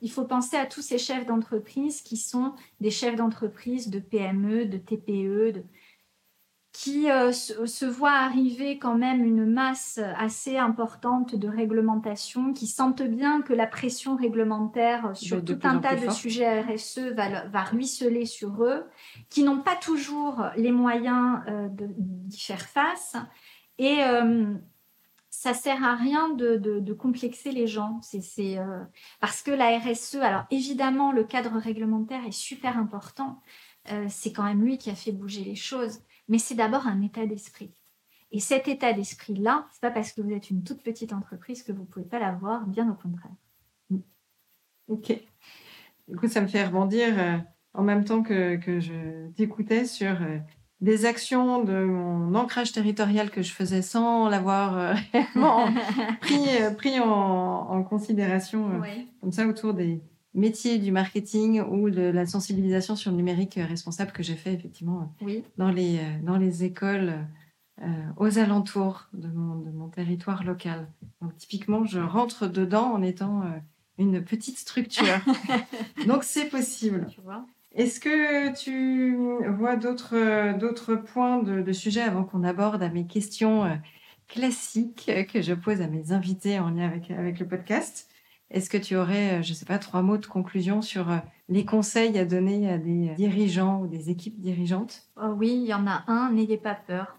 il faut penser à tous ces chefs d'entreprise qui sont des chefs d'entreprise de PME, de TPE, qui euh, se, voient arriver quand même une masse assez importante de réglementation, qui sentent bien que la pression réglementaire sur tout un tas de sujets RSE va, ruisseler sur eux, qui n'ont pas toujours les moyens euh, d'y faire face. Et euh, ça sert à rien de, complexer les gens. C'est euh, parce que la RSE, alors évidemment, le cadre réglementaire est super important. Euh, c'est quand même lui qui a fait bouger les choses. Mais c'est d'abord un état d'esprit. Et cet état d'esprit-là, c'est pas parce que vous êtes une toute petite entreprise que vous pouvez pas l'avoir, bien au contraire. Mm. Ok. Du coup, ça me fait rebondir euh, en même temps que, que je t'écoutais sur des actions de mon ancrage territorial que je faisais sans l'avoir euh, réellement pris, euh, pris en, considération, euh, comme ça, autour des métiers du marketing ou de la sensibilisation sur le numérique responsable que j'ai fait effectivement dans, les, dans les écoles aux alentours de mon, de mon, territoire local. Donc typiquement, je rentre dedans en étant une petite structure. Donc c'est possible. Tu vois est-ce que tu vois d'autres points de, sujet avant qu'on aborde à mes questions euh, classiques que je pose à mes invités en lien avec, avec le podcast? Est-ce que tu aurais, euh, je ne sais pas, trois mots de conclusion sur euh, les conseils à donner à des dirigeants ou des équipes dirigeantes? Oh Oui, il y en a un, n'ayez pas peur.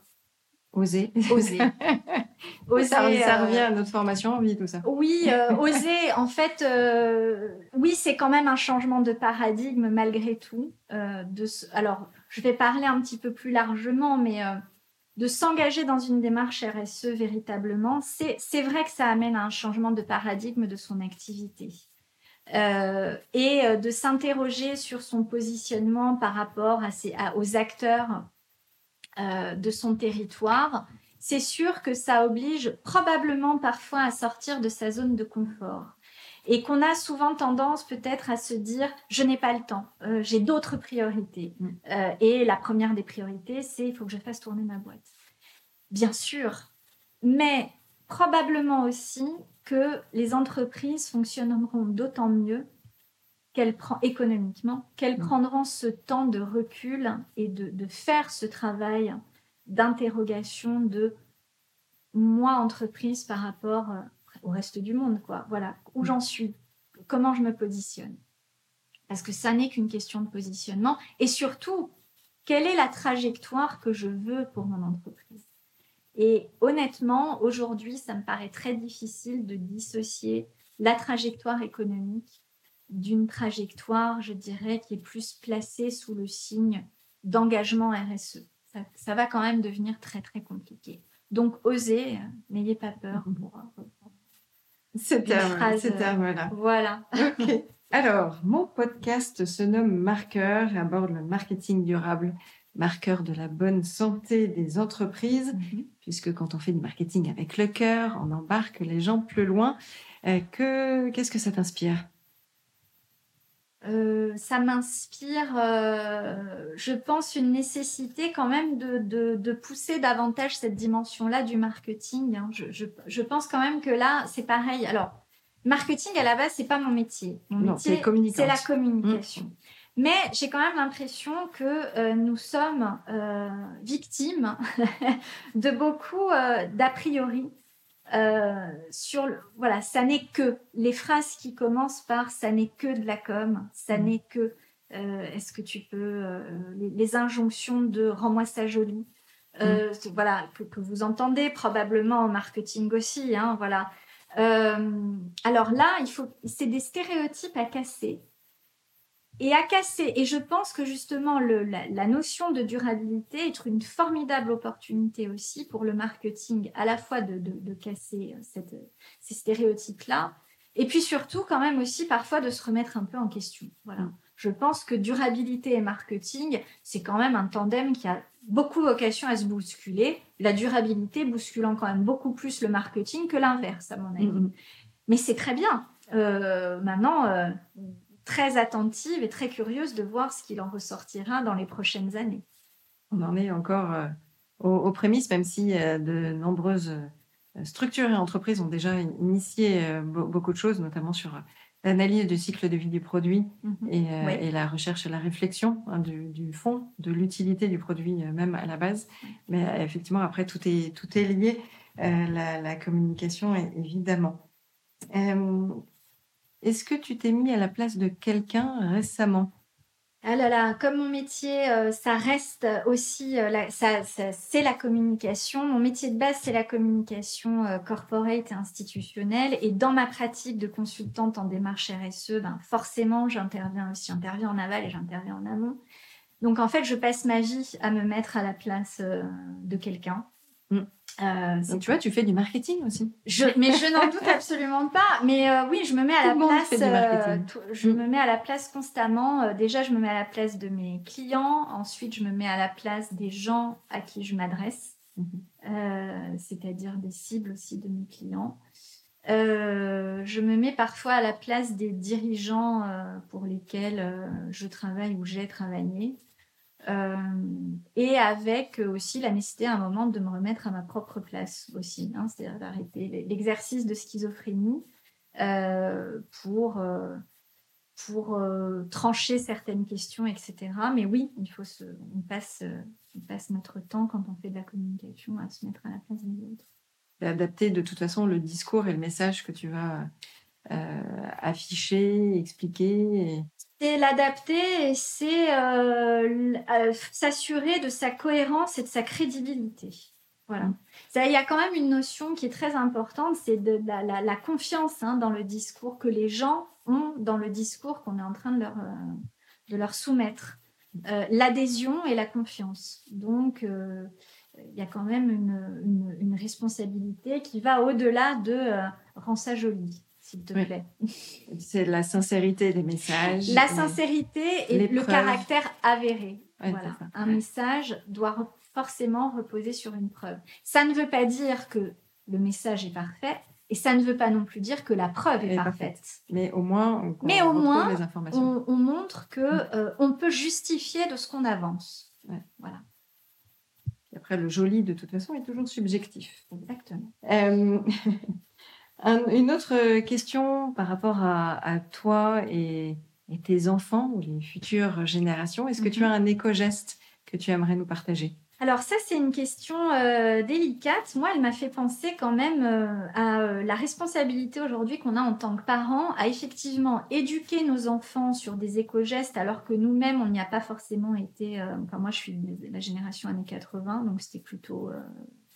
Oser. Oser. oser ça, euh, revient à notre formation en vie, tout ça. Oui, euh, oser, en fait, euh, oui, c'est quand même un changement de paradigme malgré tout. de Alors, je vais parler un petit peu plus largement, mais de s'engager dans une démarche RSE véritablement, c'est vrai que ça amène à un changement de paradigme de son activité. et de s'interroger sur son positionnement par rapport à aux acteurs euh, de son territoire, c'est sûr que ça oblige probablement parfois à sortir de sa zone de confort. Et qu'on a souvent tendance peut-être à se dire, je n'ai pas le temps, euh, j'ai d'autres priorités. Mm. Euh, et la première des priorités, c'est, il faut que je fasse tourner ma boîte. Bien sûr, mais probablement aussi que les entreprises fonctionneront d'autant mieux qu'elles prend économiquement, qu'elles mm. prendront ce temps de recul et de, faire ce travail d'interrogation de moi entreprise par rapport euh, au reste du monde, quoi. Voilà, où mm. j'en suis, comment je me positionne. Parce que ça n'est qu'une question de positionnement et surtout, quelle est la trajectoire que je veux pour mon entreprise. Et honnêtement, aujourd'hui, ça me paraît très difficile de dissocier la trajectoire économique d'une trajectoire, je dirais, qui est plus placée sous le signe d'engagement RSE. Ça, va quand même devenir très très compliqué. Donc osez, euh, n'ayez pas peur mhm. pour euh, ces termes-là. Voilà. Alors, mon podcast se nomme Marqueur et aborde le marketing durable, marqueur de la bonne santé des entreprises, mhm. puisque quand on fait du marketing avec le cœur, on embarque les gens plus loin. Euh, que, qu'est-ce que ça t'inspire? Euh, ça m'inspire, euh, je pense, une nécessité quand même de, pousser davantage cette dimension-là du marketing. Hein. Je, pense quand même que là, c'est pareil. Alors, marketing à la base, c'est pas mon métier. Mon métier, c'est la communication. Mmh. Mais j'ai quand même l'impression que euh, nous sommes victimes de beaucoup d'a priori euh, sur le, voilà, ça n'est que les phrases qui commencent par ça n'est que de la com, ça mm. n'est que euh, est-ce que tu peux euh, les, injonctions de rends-moi ça joli, mm. voilà que, vous entendez probablement en marketing aussi, hein, voilà. alors là, il faut, c'est des stéréotypes à casser et à casser. Et je pense que justement, la, notion de durabilité est une formidable opportunité aussi pour le marketing, à la fois de, casser euh, cette, ces stéréotypes-là, et puis surtout quand même aussi parfois de se remettre un peu en question. Voilà. Je pense que durabilité et marketing, c'est quand même un tandem qui a beaucoup vocation à se bousculer. La durabilité bousculant quand même beaucoup plus le marketing que l'inverse, à mon avis. Mm-hmm. Mais c'est très bien. Euh, maintenant, euh, très attentive et très curieuse de voir ce qu'il en ressortira dans les prochaines années. On en est encore euh, aux, prémices, même si de nombreuses structures et entreprises ont déjà initié beaucoup de choses, notamment sur l'analyse du cycle de vie du produit mhm. et, la recherche et la réflexion hein, du, fond, de l'utilité du produit même à la base. Mais effectivement, après, tout est, tout est lié, la, la, communication, évidemment. Est-ce que tu t'es mis à la place de quelqu'un récemment? Ah là là, comme mon métier, euh, ça reste aussi, euh, ça, c'est la communication. Mon métier de base, c'est la communication euh, corporate et institutionnelle. Et dans ma pratique de consultante en démarche RSE, ben, forcément, j'interviens aussi, j'interviens en aval et j'interviens en amont. Donc en fait, je passe ma vie à me mettre à la place de quelqu'un. Mm. Euh, Donc, tu vois, tu fais du marketing aussi. Je, mais je n'en doute absolument pas. Mais euh, oui, je me mets à la place. Euh, je me mets à la place constamment. déjà, je me mets à la place de mes clients. Ensuite, je me mets à la place des gens à qui je m'adresse, mhm. c'est-à-dire des cibles aussi de mes clients. je me mets parfois à la place des dirigeants pour lesquels je travaille ou j'ai travaillé. Euh, et avec aussi la nécessité à un moment de me remettre à ma propre place aussi, hein, c'est-à-dire d'arrêter l'exercice de schizophrénie euh, pour, euh, pour trancher certaines questions, etc. Mais oui, il faut on, passe, on passe notre temps quand on fait de la communication à se mettre à la place des autres. Adapter de toute façon le discours et le message que tu vas afficher, expliquer. C'est l'adapter et c'est euh, euh, s'assurer de sa cohérence et de sa crédibilité. Voilà. Il y a quand même une notion qui est très importante, c'est de, la, confiance hein, dans le discours que les gens ont dans le discours qu'on est en train de leur, euh, de leur soumettre. L'adhésion et la confiance. Donc, il y a quand même une, une responsabilité qui va au-delà de rend ça joli s'il te plaît. C'est la sincérité des messages. La sincérité et le caractère avéré. voilà. Un message doit forcément reposer sur une preuve. Ça ne veut pas dire que le message est parfait. Et ça ne veut pas non plus dire que la preuve est, parfaite. Mais au moins, on, Mais au moins, les informations. On, montre que mm. euh, on peut justifier de ce qu'on avance. Voilà. Et après, le joli, de toute façon, est toujours subjectif. Exactement. Euh, une autre question par rapport à, toi et, tes enfants ou les futures générations. Est-ce que tu mhm. as un éco-geste que tu aimerais nous partager? Alors ça, c'est une question euh, délicate. Moi, elle m'a fait penser quand même euh, à euh, la responsabilité aujourd'hui qu'on a en tant que parents à effectivement éduquer nos enfants sur des éco-gestes alors que nous-mêmes, on n'y a pas forcément été... enfin, moi, je suis de la génération années 80, donc c'était plutôt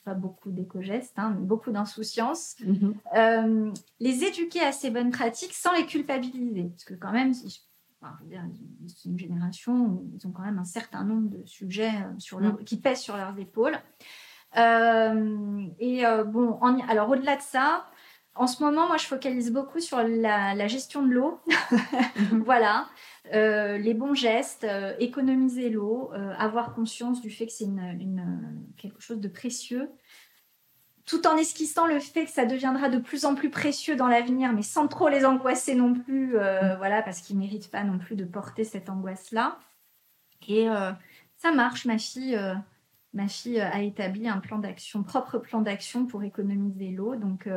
pas beaucoup d'éco-gestes, hein, beaucoup d'insouciance. Mhm. Euh, les éduquer à ces bonnes pratiques sans les culpabiliser. Parce que quand même, c'est une génération où ils ont quand même un certain nombre de sujets euh, sur mhm. qui pèsent sur leurs épaules. Euh, et bon, alors au-delà de ça, en ce moment, moi, je focalise beaucoup sur la, gestion de l'eau. Mhm. Voilà. les bons gestes, économiser l'eau, avoir conscience du fait que c'est une, quelque chose de précieux, tout en esquissant le fait que ça deviendra de plus en plus précieux dans l'avenir, mais sans trop les angoisser non plus, mm. voilà, parce qu'ils méritent pas non plus de porter cette angoisse-là. Et ça marche, ma fille. ma fille a établi un plan d'action, propre plan d'action pour économiser l'eau. Donc,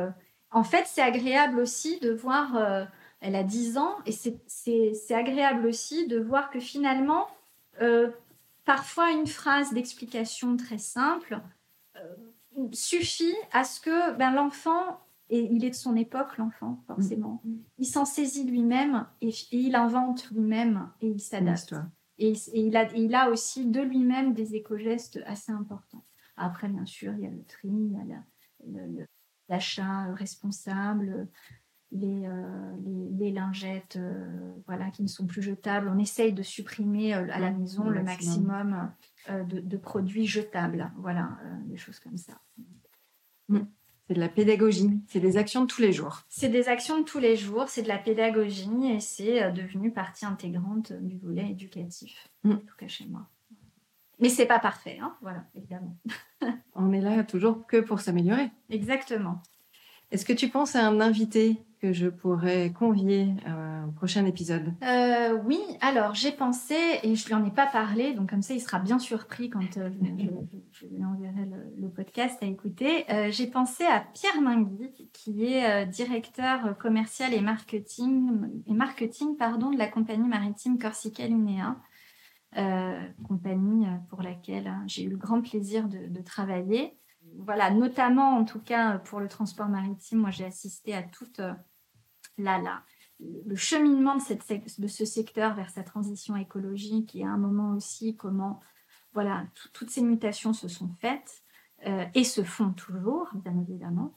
en fait, c'est agréable aussi de voir, euh, elle a 10 ans, et c'est agréable aussi de voir que finalement, euh, parfois une phrase d'explication très simple euh, suffit à ce que ben, l'enfant, et il est de son époque, l'enfant, forcément, mm. il s'en saisit lui-même et, il invente lui-même et il s'adapte. Et, il, a, il a aussi de lui-même des éco-gestes assez importants. Après, bien sûr, il y a le tri, il y a l'achat responsable, les, euh, les, lingettes euh, voilà, qui ne sont plus jetables. On essaye de supprimer euh, à la maison le maximum, de, produits jetables. Voilà, des choses comme ça. Mm. C'est de la pédagogie, c'est des actions de tous les jours. C'est des actions de tous les jours, c'est de la pédagogie et c'est devenu partie intégrante du volet éducatif, Mm. en tout cas chez moi. Mais c'est pas parfait, hein, voilà, évidemment. On est là toujours que pour s'améliorer. Exactement. Est-ce que tu penses à un invité? Je pourrais convier à un prochain épisode Euh, oui, alors j'ai pensé, et je lui en ai pas parlé, donc comme ça il sera bien surpris quand euh, je, lui enverrai le, podcast à écouter. Euh, j'ai pensé à Pierre Mingui, qui est euh, directeur commercial et marketing, et marketing pardon, de la compagnie maritime Corsica Linea, euh, compagnie euh, pour laquelle hein, j'ai eu le grand plaisir de, de travailler. Voilà, notamment en tout cas pour le transport maritime, moi j'ai assisté à toute euh, la, le cheminement de, ce secteur vers sa transition écologique et à un moment aussi comment voilà, tout- toutes ces mutations se sont faites euh, et se font toujours, bien évidemment.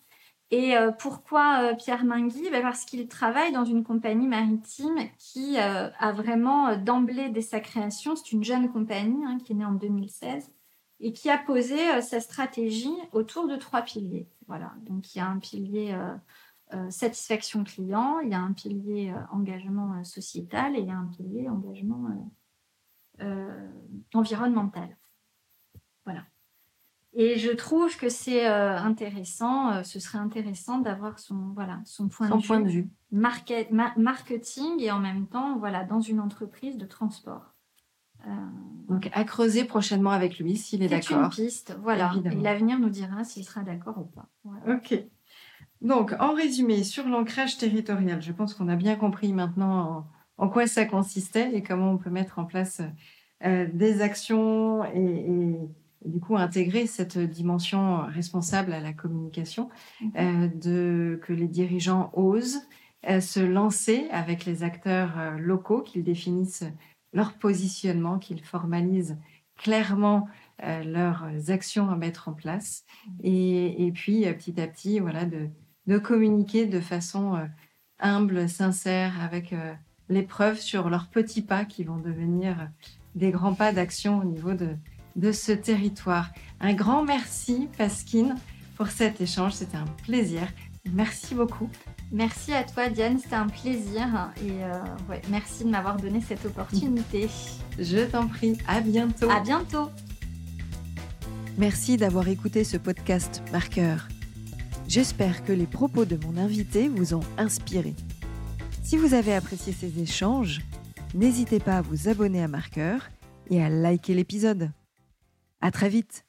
Et euh, pourquoi euh, Pierre Mingui? Ben, Parce qu'il travaille dans une compagnie maritime qui a vraiment d'emblée dès sa création, c'est une jeune compagnie hein, qui est née en 2016 et qui a posé sa stratégie autour de trois piliers. Voilà, donc il y a un pilier satisfaction client, il y a un pilier euh, engagement euh, sociétal et il y a un pilier engagement euh, euh, environnemental. Voilà. Et je trouve que c'est euh, intéressant, euh, ce serait intéressant d'avoir son, voilà, son point Son de point vue de vue. market- ma- marketing et en même temps voilà, dans une entreprise de transport. Euh, Donc à creuser prochainement avec lui s'il est c'est une d'accord. piste, voilà. Évidemment. Et l'avenir nous dira s'il sera d'accord ou pas. Voilà. Ok. Donc, en résumé, sur l'ancrage territorial, je pense qu'on a bien compris maintenant en, en quoi ça consistait et comment on peut mettre en place euh, des actions et, et- et du coup intégrer cette dimension responsable à la communication, euh, de, que les dirigeants osent euh, se lancer avec les acteurs locaux, qu'ils définissent leur positionnement, qu'ils formalisent clairement leurs actions à mettre en place. Et, et puis petit à petit voilà de, de communiquer de façon euh, humble, sincère, avec euh, les preuves sur leurs petits pas qui vont devenir des grands pas d'action au niveau de, de ce territoire. Un grand merci Pasquine pour cet échange, c'était un plaisir. Merci beaucoup. Merci à toi Diane, c'était un plaisir et euh, ouais, merci de m'avoir donné cette opportunité. Je t'en prie, à bientôt. À bientôt. Merci d'avoir écouté ce podcast Marqueur. J'espère que les propos de mon invité vous ont inspiré. Si vous avez apprécié ces échanges, n'hésitez pas à vous abonner à Marqueur et à liker l'épisode. À très vite